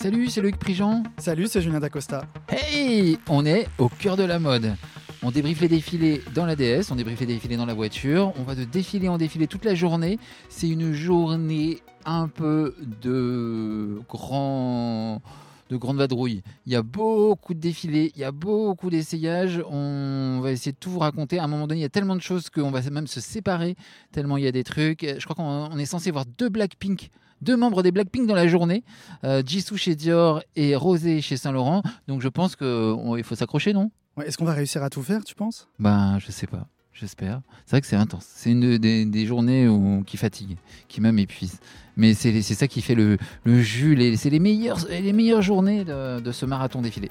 Salut, c'est Loïc Prigent. Salut, c'est Julien Dacosta. Hey On est au cœur de la mode. On débriefe les défilés dans la DS, on débriefe les défilés dans la voiture, on va de défilé en défilé toute la journée. C'est une journée un peu de grand de grande vadrouille. Il y a beaucoup de défilés, il y a beaucoup d'essayages. On va essayer de tout vous raconter. À un moment donné, il y a tellement de choses qu'on va même se séparer, tellement il y a des trucs. Je crois qu'on est censé voir deux Blackpink deux membres des Blackpink dans la journée, euh, Jisoo chez Dior et Rosé chez Saint Laurent. Donc je pense qu'il faut s'accrocher, non? Est-ce qu'on va réussir à tout faire, tu penses? Ben, je sais pas. J'espère. C'est vrai que c'est intense. C'est une des, des journées où, qui fatigue, qui même épuise. Mais c'est ça qui fait le, le jus. C'est les meilleures, les meilleures journées de, de ce marathon défilé.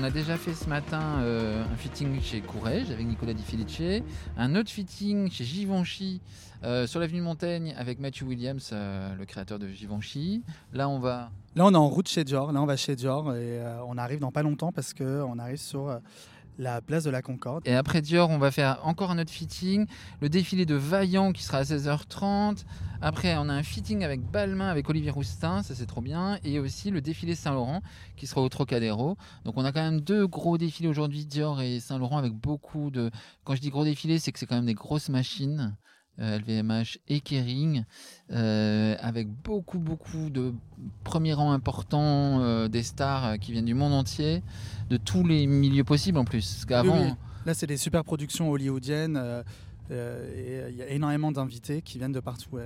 On a déjà fait ce matin euh, un fitting chez Courrèges avec Nicolas Di Felice, un autre fitting chez Givenchy euh, sur l'avenue Montaigne avec Matthew Williams, euh, le créateur de Givenchy. Là, on va. Là, on est en route chez Dior. Là, on va chez Dior et on arrive dans pas longtemps parce qu'on arrive sur la place de la Concorde. Et après Dior, on va faire encore un autre fitting. Le défilé de Vaillant qui sera à 16h30. Après, on a un fitting avec Balmain, avec Olivier Roustin, ça c'est trop bien. Et aussi le défilé Saint-Laurent qui sera au Trocadéro. Donc on a quand même deux gros défilés aujourd'hui, Dior et Saint-Laurent, avec beaucoup de. Quand je dis gros défilés, c'est que c'est quand même des grosses machines. LVMH euh, et Kering, euh, avec beaucoup, beaucoup de premiers rangs importants, euh, des stars qui viennent du monde entier, de tous les milieux possibles en plus. qu'avant, Là, c'est des super productions hollywoodiennes. et il y a énormément d'invités qui viennent de partout.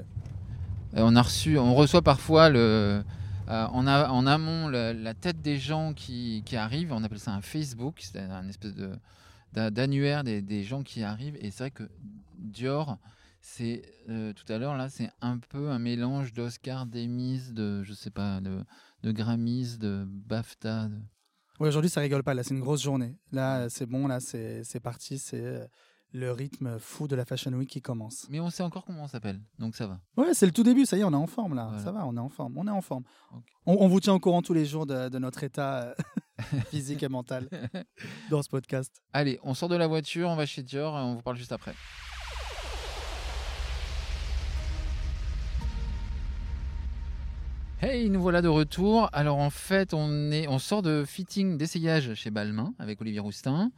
on a reçu, on reçoit parfois le, en, en, amont la, tête des gens qui, qui, arrivent. On appelle ça un Facebook, c'est un espèce de d'annuaire des, des, gens qui arrivent. Et c'est vrai que Dior, c'est euh, tout à l'heure là, c'est un peu un mélange d'Oscar, d'Emmys, de je sais pas, de, de Grammys, de BAFTA. Oui, aujourd'hui ça rigole pas. Là, c'est une grosse journée. Là, c'est bon. Là, c'est parti. C'est euh, le rythme fou de la Fashion Week qui commence. Mais on sait encore comment on s'appelle, donc ça va. Ouais, c'est le tout début. Ça y est, on est en forme là. Ça va, on est en forme. On est en forme. On, vous tient au courant tous les jours de, de notre état euh, physique et mental dans ce podcast. Allez, on sort de la voiture, on va chez Dior on vous parle juste après. Hey, nous voilà de retour. Alors en fait, on, est, on sort de fitting d'essayage chez Balmain avec Olivier Roustin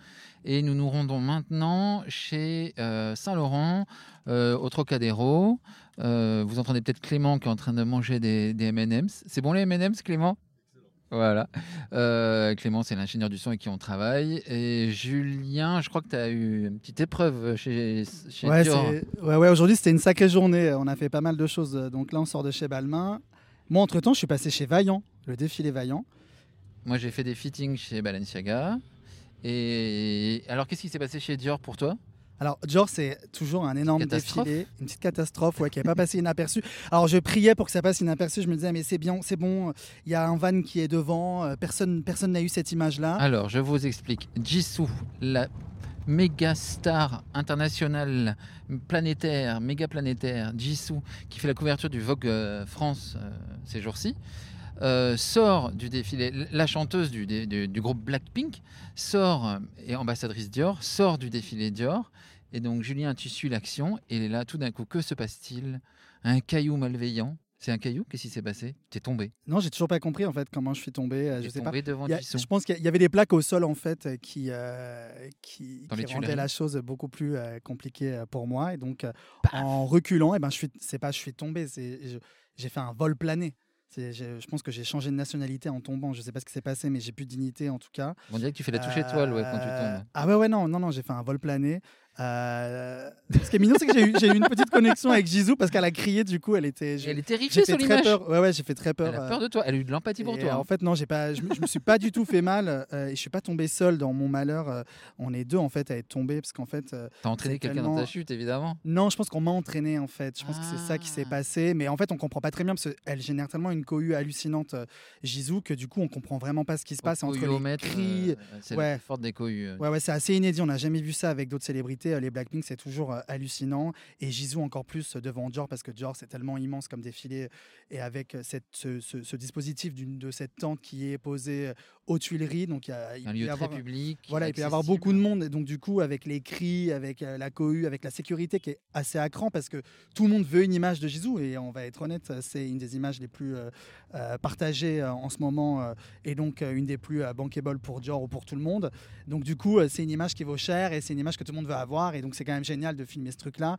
et nous nous rendons maintenant chez euh, Saint-Laurent euh, au Trocadéro. Euh, vous entendez peut-être Clément qui est en train de manger des, des M&M's. C'est bon les M&M's, Clément? Voilà. Clément, c'est l'ingénieur du son avec qui on travaille. Et Julien, je crois que tu as eu une petite épreuve chez, chez ouais, Ouais, ouais aujourd'hui, c'était une sacrée journée. On a fait pas mal de choses. Donc là, on sort de chez Balmain. Moi, entre-temps, je suis passé chez Vaillant, le défilé Vaillant. Moi, j'ai fait des fittings chez Balenciaga. Et alors, qu'est-ce qui s'est passé chez Dior pour toi? Alors, Dior, c'est toujours un énorme défilé, une petite catastrophe ouais, qui n'est pas passé inaperçu. Alors, je priais pour que ça passe inaperçu. Je me disais, mais c'est bien, c'est bon, il y a un van qui est devant, euh, personne personne n'a eu cette image-là. Alors, je vous explique. Jisoo, la méga star internationale, planétaire, méga planétaire, Jisoo, qui fait la couverture du Vogue euh, France euh, ces jours-ci, euh, sort du défilé, la chanteuse du, du, groupe Blackpink sort, et ambassadrice Dior, sort du défilé Dior. Et donc Julien, tu suis l'action, et là, tout d'un coup, que se passe-t-il? Un caillou malveillant c'est un caillou? Qu'est-ce qui s'est passé? Tu es tombé Non, j'ai toujours pas compris en fait comment je suis tombé. Euh, je sais tombé devant Je pense qu'il y avait des plaques au sol en fait euh, qui euh, qui, rendaient la chose beaucoup plus compliquée pour moi et donc en reculant, et eh ben je suis c'est pas je suis tombé, j'ai fait un vol plané. Je pense que j'ai changé de nationalité en tombant. Je sais pas ce qui s'est passé, mais j'ai plus de dignité en tout cas. On dirait que tu fais la touche étoile ouais, quand tu tombes. Ah ouais, ouais, non, non, non, j'ai fait un vol plané. Euh, ce qui est mignon, c'est que j'ai eu, eu, une petite connexion avec Jisoo parce qu'elle a crié, du coup, elle était. Elle est terrifiée sur l'image. Ouais, ouais, j'ai fait très peur. Elle a peur de toi, elle a eu de l'empathie pour toi. En fait, non, j'ai pas, je, je, me suis pas du tout fait mal euh, et je suis pas tombé seul dans mon malheur. Euh, on est deux en fait à être tombés parce qu'en fait. T'as entraîné quelqu'un dans ta chute, évidemment Non, je pense qu'on m'a entraîné en fait. Je pense que c'est ça qui s'est ah. passé. Mais en fait, on comprend pas très bien parce qu'elle génère tellement une cohue hallucinante, Jisoo, que du coup, on comprend vraiment pas ce qui se passe entre les cris. c'est ouais. forte des cohues. Ouais, ouais, c'est assez inédit. On n'a jamais vu ça avec d'autres célébrités vérité, les Blackpink, c'est toujours hallucinant. Et Jisoo encore plus devant Dior, parce que Dior, c'est tellement immense comme défilé. Et avec cette, ce, dispositif de cette tente qui est posée aux Tuileries. Donc, il, y a, un lieu très public. Voilà, il peut y avoir beaucoup de monde. Et donc, du coup, avec les cris, avec la cohue, avec la sécurité qui est assez à cran, parce que tout le monde veut une image de Jisoo. Et on va être honnête, c'est une des images les plus partagées en ce moment. et donc, une des plus bankable pour Dior ou pour tout le monde. Donc, du coup, c'est une image qui vaut cher et c'est une image que tout le monde veut avoir. Et donc, c'est quand même génial de filmer ce truc-là.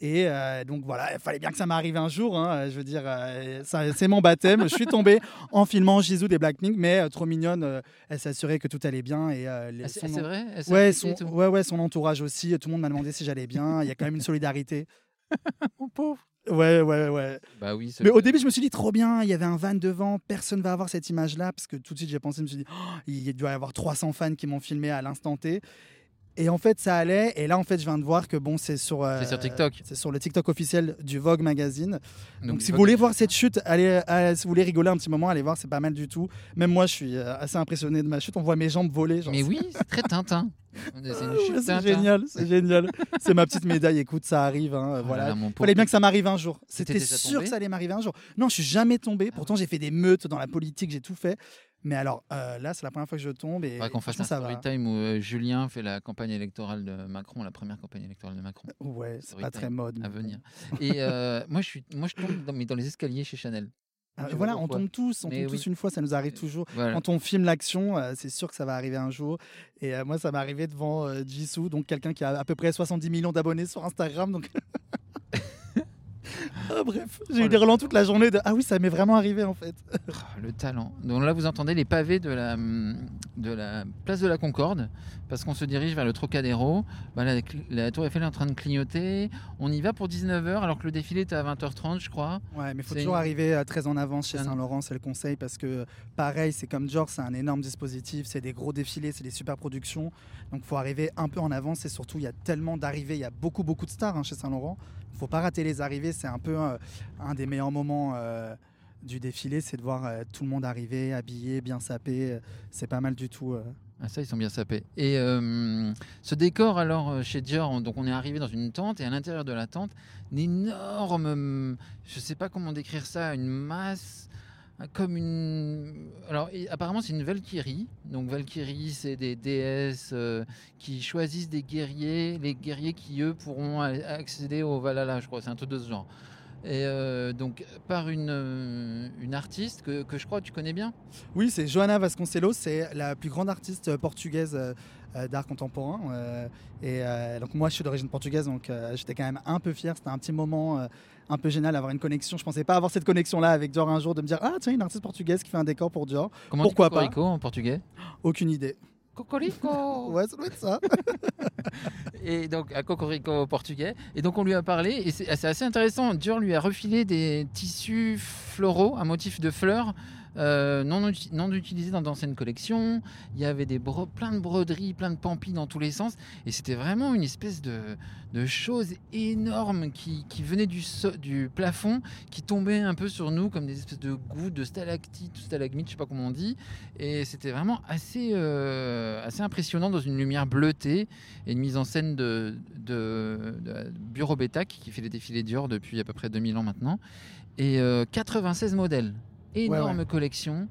Et euh, donc, voilà, il fallait bien que ça m'arrive un jour. Hein. je veux dire, euh, c'est mon baptême. je suis tombé en filmant Jisoo des Blackpink, mais euh, trop mignonne. Elle s'assurait que tout allait bien. Et, ah, c'est vrai ouais, son, ouais, ouais, son entourage aussi. Tout le monde m'a demandé si j'allais bien. Il y a quand même une solidarité. mon pauvre. Ouais, ouais, ouais. Bah oui, mais au début, je me suis dit trop bien. Il y avait un van devant. Personne va avoir cette image-là. Parce que tout de suite, j'ai pensé, je me suis dit, oh, il doit y avoir 300 fans qui m'ont filmé à l'instant T. Et en fait, ça allait. Et là, en fait, je viens de voir que bon, c'est sur. c'est sur TikTok. C'est sur le TikTok officiel du Vogue Magazine. Donc, si vous voulez voir cette chute, allez, si vous voulez rigoler un petit moment, allez voir, c'est pas mal du tout. Même moi, je suis assez impressionné de ma chute. On voit mes jambes voler. Mais oui, c'est très Tintin. C'est génial, c'est génial. C'est ma petite médaille. Écoute, ça arrive. Hein, voilà. Il fallait bien que ça m'arrive un jour. C'était sûr que ça allait m'arriver un jour. Non, je suis jamais tombé. Pourtant, j'ai fait des meutes dans la politique, j'ai tout fait. Mais alors euh, là, c'est la première fois que je tombe. Et qu'on fasse un story time où euh, Julien fait la campagne électorale de Macron, la première campagne électorale de Macron. Ouais, c'est pas très mode. À venir. et euh, moi, je suis, moi, je tombe dans, dans les escaliers chez Chanel. Ah, voilà, on tombe tous, on tombe tous une fois, ça nous arrive toujours. Quand on filme l'action, c'est sûr que ça va arriver un jour. Et moi, ça m'est arrivé devant Jisoo, donc quelqu'un qui a à peu près 70 millions d'abonnés sur Instagram. Donc Ah, bref, j'ai eu oh, des relents toute la journée de Ah oui, ça m'est vraiment arrivé en fait. Oh, le talent. Donc là, vous entendez les pavés de la, de la place de la Concorde, parce qu'on se dirige vers le Trocadéro. Bah, la, Tour Eiffel est en train de clignoter. On y va pour 19h, alors que le défilé est à 20h30, je crois. Ouais, mais il faut toujours arriver euh, très en avance chez Saint-Laurent, c'est le conseil, parce que pareil, c'est comme George, c'est un énorme dispositif, c'est des gros défilés, c'est des super productions. Donc il faut arriver un peu en avance et surtout, il y a tellement d'arrivées, il y a beaucoup, beaucoup de stars hein, chez Saint-Laurent faut pas rater les arrivées. C'est un peu euh, un des meilleurs moments euh, du défilé, c'est de voir euh, tout le monde arriver, habillé, bien sapé. C'est pas mal du tout. Ah, ça, ils sont bien sapés. Et ce décor, alors, chez Dior, donc on est arrivé dans une tente, et à l'intérieur de la tente, une énorme, je sais pas comment décrire ça, une masse comme une. Alors, apparemment, c'est une Valkyrie. Donc, Valkyrie, c'est des déesses euh, qui choisissent des guerriers, les guerriers qui, eux, pourront accéder au Valhalla, je crois. C'est un truc de ce genre. Et euh, donc, par une, euh, une artiste que, que, je crois tu connais bien? Oui, c'est Joana Vasconcelos, c'est la plus grande artiste portugaise d'art contemporain. et donc, moi, je suis d'origine portugaise, donc j'étais quand même un peu fier. C'était un petit moment un peu génial d'avoir une connexion. Je pensais pas avoir cette connexion-là avec Dior un jour, de me dire Ah, tiens, une artiste portugaise qui fait un décor pour Dior. Comment Pourquoi pas en portugais? Aucune idée. Cocorico Ouais, ça doit être ça. et donc, à Cocorico portugais. Et donc, on lui a parlé, et c'est assez intéressant. Dior lui a refilé des tissus floraux, un motif de fleurs, euh, non, non dans d'anciennes collections. Il y avait des plein de broderies, plein de pampis dans tous les sens. Et c'était vraiment une espèce de, de chose énorme qui, qui venait du, du plafond, qui tombait un peu sur nous comme des espèces de gouttes, de stalactites, stalagmites, je sais pas comment on dit. Et c'était vraiment assez, euh, assez impressionnant dans une lumière bleutée et une mise en scène de, de, Bureau Betac qui fait les défilés Dior depuis à peu près 2000 ans maintenant. Et 96 euh, modèles énorme collection.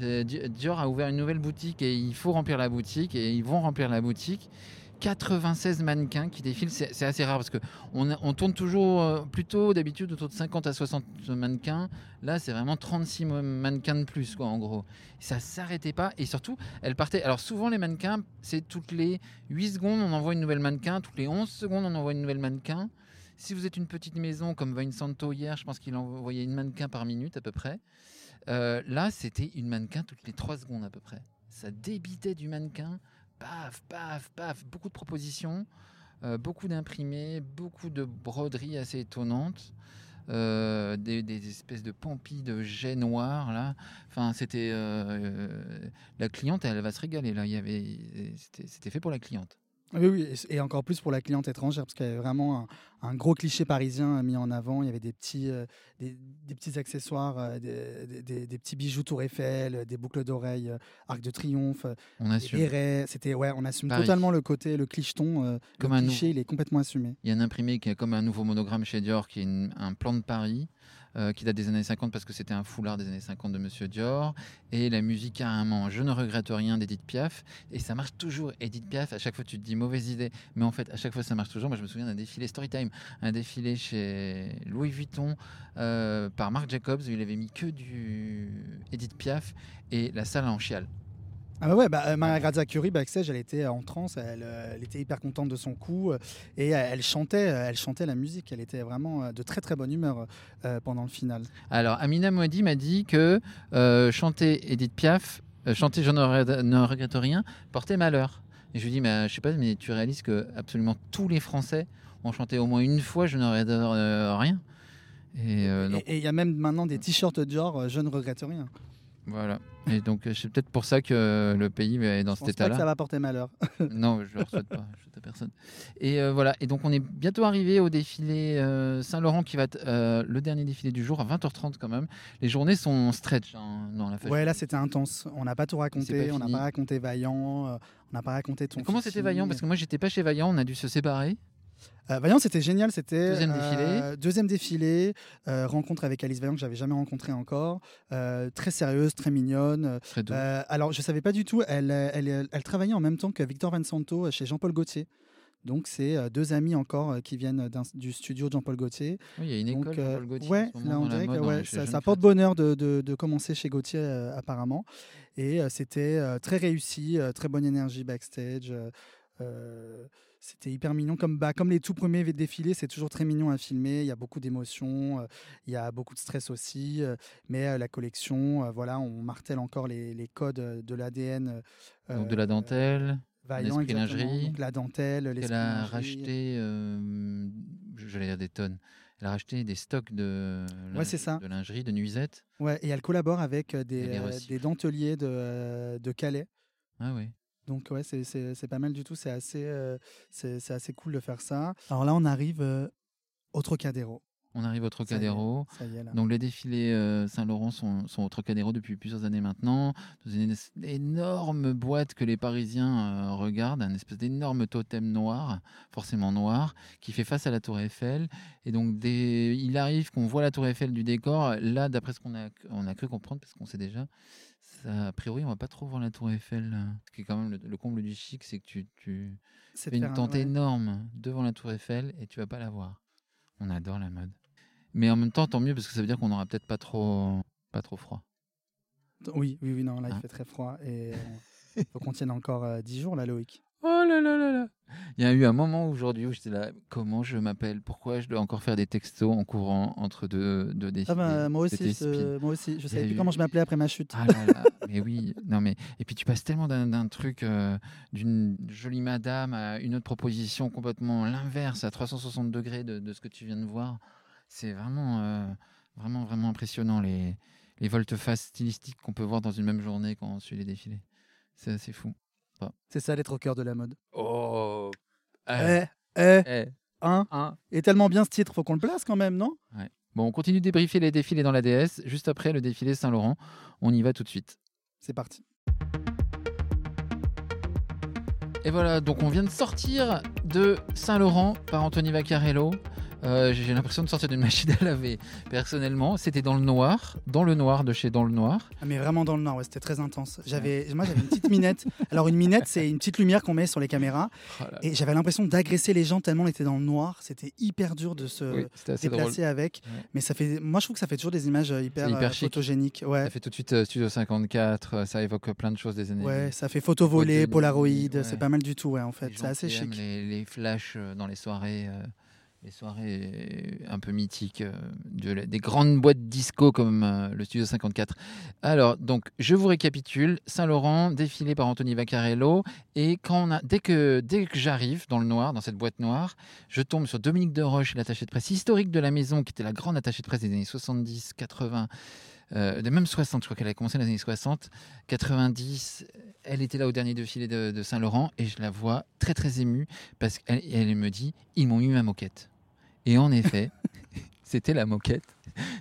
Euh, Dior a ouvert une nouvelle boutique et il faut remplir la boutique et ils vont remplir la boutique. 96 mannequins qui défilent, c'est assez rare parce que on, tourne toujours euh, plutôt d'habitude autour de 50 à 60 mannequins. Là, c'est vraiment 36 mannequins de plus, quoi, en gros. Ça s'arrêtait pas et surtout, elle partait. Alors, souvent, les mannequins, c'est toutes les 8 secondes, on envoie une nouvelle mannequin, toutes les 11 secondes, on envoie une nouvelle mannequin. Si vous êtes une petite maison comme Santo hier, je pense qu'il envoyait une mannequin par minute à peu près. Euh, là, c'était une mannequin toutes les 3 secondes à peu près. Ça débitait du mannequin, paf, paf, paf, beaucoup de propositions, euh, beaucoup d'imprimés, beaucoup de broderies assez étonnantes. Euh, des, espèces de pampis de jet noir là. Enfin, c'était la cliente, elle va se régaler là. Il y avait, c'était fait pour la cliente. Oui, oui, et encore plus pour la cliente étrangère, parce qu'il y avait vraiment un, gros cliché parisien mis en avant. Il y avait des petits, euh, des, petits accessoires, euh, des, des, petits bijoux Tour Eiffel, des boucles d'oreilles, Arc de Triomphe, on assume. C'était, ouais, on assume totalement le côté, le clicheton. comme le cliché, il est complètement assumé. Il y a un imprimé qui a comme un nouveau monogramme chez Dior, qui est un plan de Paris. Euh, qui date des années 50 parce que c'était un foulard des années 50 de Monsieur Dior. Et la musique carrément Je ne regrette rien d'Edith Piaf. Et ça marche toujours. Edith Piaf, à chaque fois tu te dis mauvaise idée, mais en fait à chaque fois ça marche toujours. Moi je me souviens d'un défilé Storytime, un défilé chez Louis Vuitton euh, par Marc Jacobs où il avait mis que du Edith Piaf et la salle en chiale. Ah ouais, bah, euh, Maria Grazia Curie, backstage, elle était en transe, elle, euh, elle était hyper contente de son coup euh, et elle chantait, elle chantait la musique. Elle était vraiment de très très bonne humeur pendant le final. Alors, Amina Mouadi m'a dit que chanter Edith Piaf, chanter Je ne regrette rien, portait malheur. Et je lui dis, mais je sais pas, mais tu réalises que absolument tous les Français ont chanté au moins une fois Je ne regrette rien. Et il y a même maintenant des t-shirts de genre Je ne regrette rien. Voilà. Et donc, euh, c'est peut-être pour ça que le pays est dans cet état-là. ça va porter malheur. non, je ne le souhaite pas. Je souhaite à personne. Et euh, voilà. Et donc, on est bientôt arrivé au défilé euh, Saint-Laurent qui va être le dernier défilé du jour à 20h30 quand même. Les journées sont stretch hein, dans la Ouais, là, c'était intense. On n'a pas tout raconté. on n'a pas raconté Vaillant. on n'a pas raconté ton. comment c'était Vaillant? Parce que moi, j'étais pas chez Vaillant. On a dû se séparer. Euh, Vaillant, c'était génial. C'était deuxième défilé. Euh, deuxième défilé. Euh, rencontre avec Alice Vaillant que j'avais jamais rencontré encore. très sérieuse, très mignonne. alors, je savais pas du tout. Elle, elle, elle, travaillait en même temps que Victor Van Santo chez Jean-Paul Gaultier. Donc, c'est deux amis encore qui viennent du studio de Jean-Paul Gaultier. Oui, il y a une école Jean-Paul Gaultier. Ouais, là, on dirait que ouais, ça, porte bonheur de, de, de, commencer chez Gaultier, apparemment. Et c'était très réussi, très bonne énergie backstage. C'était hyper mignon. Comme, bah, comme les tout premiers défilés, c'est toujours très mignon à filmer. Il y a beaucoup d'émotions, euh, il y a beaucoup de stress aussi. Euh, mais euh, la collection, voilà, on martèle encore les, les codes de l'ADN. Donc de la dentelle, l'esprit lingerie. la dentelle, Elle a racheté, j'allais dire des tonnes. Elle a racheté des stocks de, ouais, ça. de lingerie, de nuisettes. Ouais, et elle collabore avec des, des denteliers de, de Calais. Ah oui. Donc ouais, c'est pas mal du tout. C'est assez, euh, c'est assez cool de faire ça. Alors là, on arrive euh, au Trocadéro. On arrive au Trocadéro. Donc les défilés euh, Saint-Laurent sont, au Trocadéro depuis plusieurs années maintenant. Dans une énorme boîte que les Parisiens regardent, un espèce d'énorme totem noir, forcément noir, qui fait face à la Tour Eiffel. Et donc il arrive qu'on voit la Tour Eiffel du décor. Là, d'après ce qu'on a, on a cru comprendre, parce qu'on sait déjà, a priori, on va pas trop voir la Tour Eiffel. Ce qui est quand même le, comble du chic, c'est que tu, tu fais une tente énorme devant la Tour Eiffel et tu vas pas la voir. On adore la mode. Mais en même temps, tant mieux parce que ça veut dire qu'on n'aura peut-être pas trop, pas trop froid. Oui, oui, oui, non, là il hein fait très froid et il faut qu'on tienne encore 10 euh, jours là, Loïc. Oh là là là là Il y a eu un moment aujourd'hui où j'étais là, comment je m'appelle? Pourquoi je dois encore faire des textos en courant entre deux, deux défis ah bah, moi, aussi, moi aussi, je savais plus comment je m'appelais après ma chute. Ah là là, mais oui, non mais et puis tu passes tellement d'un truc euh, d'une jolie madame à une autre proposition complètement l'inverse à 360 degrés de, de, ce que tu viens de voir. C'est vraiment, euh, vraiment, vraiment impressionnant les, les volte-face stylistiques qu'on peut voir dans une même journée quand on suit les défilés. C'est assez fou. C'est ça d'être au cœur de la mode. Oh Eh, eh, eh. Hein Et tellement bien ce titre, faut qu'on le place quand même, non? Bon, on continue de débriefer les défilés dans la DS. Juste après le défilé Saint-Laurent, on y va tout de suite. C'est parti. Et voilà, donc on vient de sortir de Saint-Laurent par Anthony Vaccarello. Euh, j'ai l'impression de sortir d'une machine à laver. Personnellement, c'était dans le noir, dans le noir de chez Dans le Noir. Ah, mais vraiment dans le noir, ouais, c'était très intense. J'avais, moi, j'avais une petite minette. Alors une minette, c'est une petite lumière qu'on met sur les caméras. Oh et j'avais l'impression d'agresser les gens tellement on était dans le noir. C'était hyper dur de se déplacer avec. Mais ça fait, moi, je trouve que ça fait toujours des images euh, hyper, hyper euh, photogéniques. Ouais. Ça fait tout de suite Studio 54. Ça évoque plein de choses des années. Ouais, ça fait photo volée, Polaroid. C'est pas mal du tout, ouais, en fait. C'est assez chic. Les, les, flashs dans les soirées les soirées un peu mythiques euh, des grandes boîtes disco comme euh, le Studio 54. Alors, donc, je vous récapitule. Saint-Laurent, défilé par Anthony Vaccarello. Et quand dès que, j'arrive dans le noir, dans cette boîte noire, je tombe sur Dominique de Roche, l'attaché de presse historique de la maison, qui était la grande attachée de presse des années 70, 80. Euh, de même 60, je crois qu'elle a commencé dans les années 60, 90, elle était là au dernier défilé de, de Saint-Laurent et je la vois très très émue parce qu'elle elle me dit ils m'ont mis ma moquette. Et en effet, c'était la moquette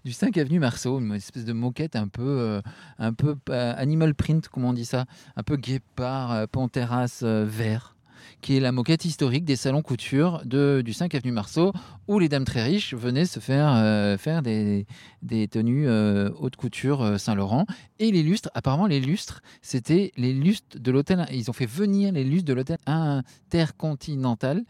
du 5 avenue Marceau, une espèce de moquette un peu, euh, un peu euh, animal print, comment on dit ça, un peu guépard, euh, panthéras vert qui est la moquette historique des salons couture du 5 avenue Marceau, où les dames très riches venaient se faire, euh, faire des, des tenues euh, haute couture euh, Saint-Laurent. Et les lustres, apparemment les lustres, c'était les lustres de l'hôtel, ils ont fait venir les lustres de l'hôtel intercontinental,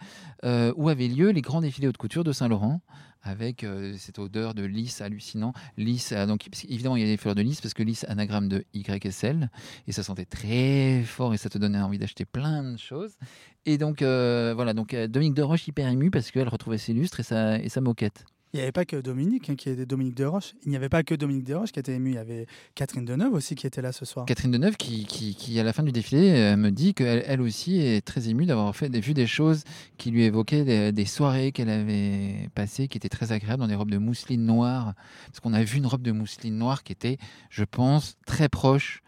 où avaient lieu les grands défilés haute couture de Saint-Laurent avec euh, cette odeur de lys hallucinant. Lys, euh, donc évidemment, il y a des fleurs de lys parce que lys, anagramme de YSL, et ça sentait très fort et ça te donnait envie d'acheter plein de choses. Et donc, euh, voilà, donc Dominique de Roche hyper émue parce qu'elle retrouvait ses lustres et sa, et sa moquette. Il n'y avait pas que Dominique, hein, qui était Dominique Desroches. Il n'y avait pas que Dominique Desroches qui était ému. Il y avait Catherine Deneuve aussi qui était là ce soir. Catherine Deneuve qui, à la fin du défilé, euh, me dit qu'elle elle aussi est très émue d'avoir fait vu des choses qui lui évoquaient des, soirées qu'elle avait passées, qui étaient très agréables dans des robes de mousseline noire. Parce qu'on a vu une robe de mousseline noire qui était, je pense, très proche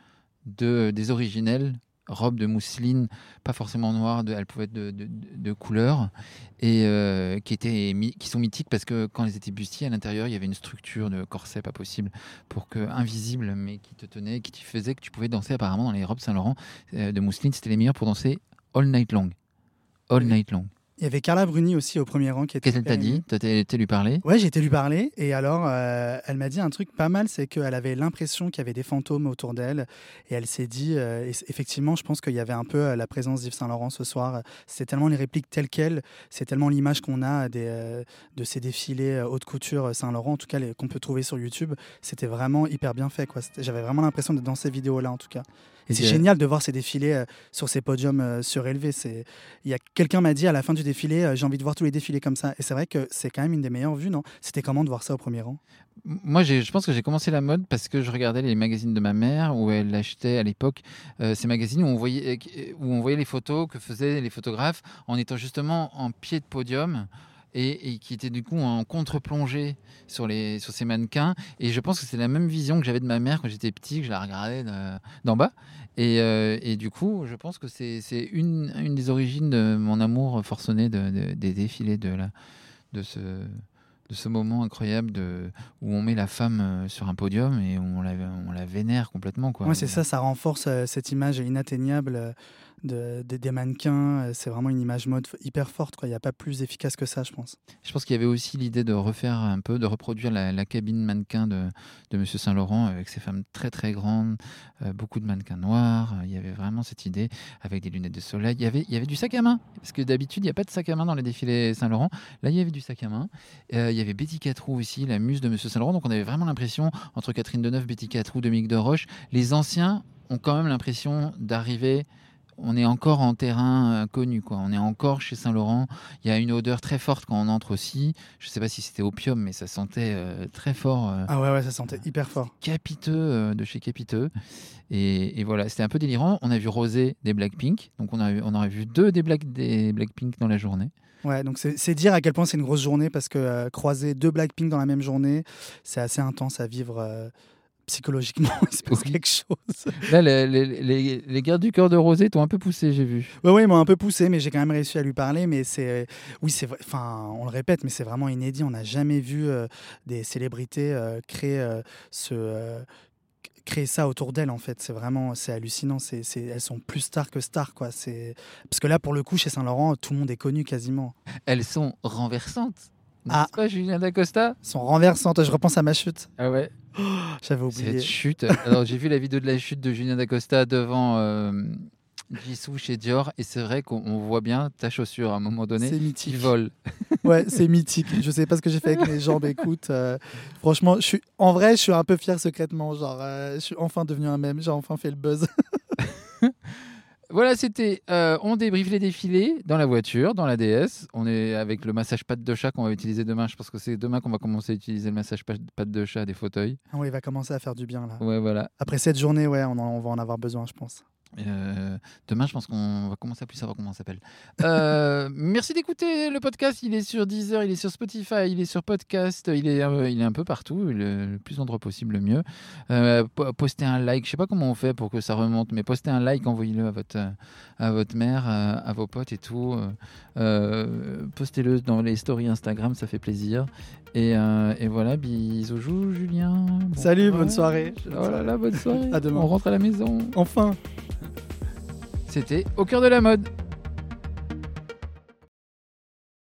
de, des originelles robe de mousseline, pas forcément noire, de, elle pouvait être de, de, couleur, et euh, qui, étaient, qui sont mythiques parce que quand elles étaient bustiers, à l'intérieur, il y avait une structure de corset pas possible, pour que invisible, mais qui te tenait, qui te faisait que tu pouvais danser apparemment dans les robes Saint-Laurent euh, de mousseline. C'était les meilleurs pour danser all night long. All night long. Il y avait Carla Bruni aussi au premier rang qui était. Qu'est-ce qu'elle t'a dit Tu été lui parler? Ouais, j'ai été lui parler. Et alors, euh, elle m'a dit un truc pas mal c'est qu'elle avait l'impression qu'il y avait des fantômes autour d'elle. Et elle s'est dit, euh, effectivement, je pense qu'il y avait un peu euh, la présence d'Yves Saint-Laurent ce soir. C'est tellement les répliques telles quelles, c'est tellement l'image qu'on a des, de ces défilés haute couture Saint-Laurent, en tout cas qu'on peut trouver sur YouTube. C'était vraiment hyper bien fait. J'avais vraiment l'impression d'être dans ces vidéos-là, en tout cas. Et c'est génial de voir ces défilés euh, sur ces podiums euh, surélevés. C'est, il y a quelqu'un m'a dit à la fin du défilé, euh, j'ai envie de voir tous les défilés comme ça. Et c'est vrai que c'est quand même une des meilleures vues, non? C'était comment de voir ça au premier rang? Moi, je pense que j'ai commencé la mode parce que je regardais les magazines de ma mère où elle achetait à l'époque ces magazines où on, voyait, où on voyait les photos que faisaient les photographes en étant justement en pied de podium et, qui était du coup en contre-plongée sur, sur ces mannequins. Et je pense que c'est la même vision que j'avais de ma mère quand j'étais petit, que je la regardais d'en bas. Et, euh, et, du coup, je pense que c'est une, une, des origines de mon amour forcené de, des défilés de, la, de ce de ce moment incroyable de, où on met la femme euh, sur un podium et on la, on la vénère complètement. Quoi. C'est ça, ça renforce euh, cette image inatteignable de, des mannequins. Euh, c'est vraiment une image mode hyper forte. Il n'y a pas plus efficace que ça, je pense. Je pense qu'il y avait aussi l'idée de refaire un peu, de reproduire la, cabine mannequin de, de Monsieur Saint-Laurent avec ses femmes très très grandes, euh, beaucoup de mannequins noirs. Il y avait vraiment cette idée avec des lunettes de soleil. Il y avait, du sac à main, parce que d'habitude, il n'y a pas de sac à main dans les défilés Saint-Laurent. Là, il y avait du sac à main. Euh, il y avait Betty Catrou aussi, la muse de Monsieur Saint-Laurent. Donc on avait vraiment l'impression, entre Catherine Deneuve, Betty Catrou, Dominique de Roche, les anciens ont quand même l'impression d'arriver on est encore en terrain inconnu, quoi. On est encore chez Saint-Laurent. Il y a une odeur très forte quand on entre aussi. Je ne sais pas si c'était opium, mais ça sentait euh, très fort. Euh, ah ouais, ouais, ça sentait hyper fort. Capiteux euh, de chez Capiteux. Et, voilà, c'était un peu délirant. On a vu Rosé des Blackpink. Donc on, a, on aurait vu deux des, Black, des Blackpink dans la journée. Ouais, donc c'est dire à quel point c'est une grosse journée parce que croiser deux Blackpink dans la même journée, c'est assez intense à vivre psychologiquement, il se passe quelque chose. Là, les, les, les, gardes du cœur de Rosé t'ont un peu poussé, j'ai vu. Oui, oui, ils m'ont un peu poussé, mais j'ai quand même réussi à lui parler. Mais c'est, oui, c'est, enfin, on le répète, mais c'est vraiment inédit. On n'a jamais vu euh, des célébrités euh, créer euh, ce créer ça autour d'elles en fait c'est vraiment c'est hallucinant c'est, elles sont plus stars que stars quoi c'est parce que là pour le coup chez Saint Laurent tout le monde est connu quasiment elles sont renversantes ah pas Julien Dacosta sont renversantes je repense à ma chute ah ouais J'avais oublié. Cette chute. Alors, j'ai vu la vidéo de la chute de Julien Dacosta devant euh, Jisoo chez Dior et c'est vrai qu'on voit bien ta chaussure à un moment donné qui vole. ouais, c'est mythique. Je sais pas ce que j'ai fait avec mes jambes. Écoute, euh, franchement, je suis en vrai, je suis un peu fier secrètement. Genre, euh, je suis enfin devenu un mème. J'ai enfin fait le buzz. Voilà, c'était. Euh, on débriefe les défilés dans la voiture, dans la DS. On est avec le massage patte de chat qu'on va utiliser demain. Je pense que c'est demain qu'on va commencer à utiliser le massage patte de chat des fauteuils. Ah oui, il va commencer à faire du bien là. Ouais, voilà. Après cette journée, ouais, on, on va en avoir besoin, je pense. Euh, demain, je pense qu'on va commencer à plus savoir comment ça s'appelle. Euh, merci d'écouter le podcast. Il est sur Deezer, il est sur Spotify, il est sur podcast, il est, euh, il est un peu partout. Le, plus d'endroits possible, le mieux. postez un like. Je sais pas comment on fait pour que ça remonte, mais postez un like, envoyez-le à votre, à votre mère, à, vos potes et tout. postez-le dans les stories Instagram, ça fait plaisir. Et, et voilà, bisous, Julien. Salut, bonne soirée. Oh là là, bonne soirée. à demain. On rentre à la maison. Enfin. C'était au cœur de la mode.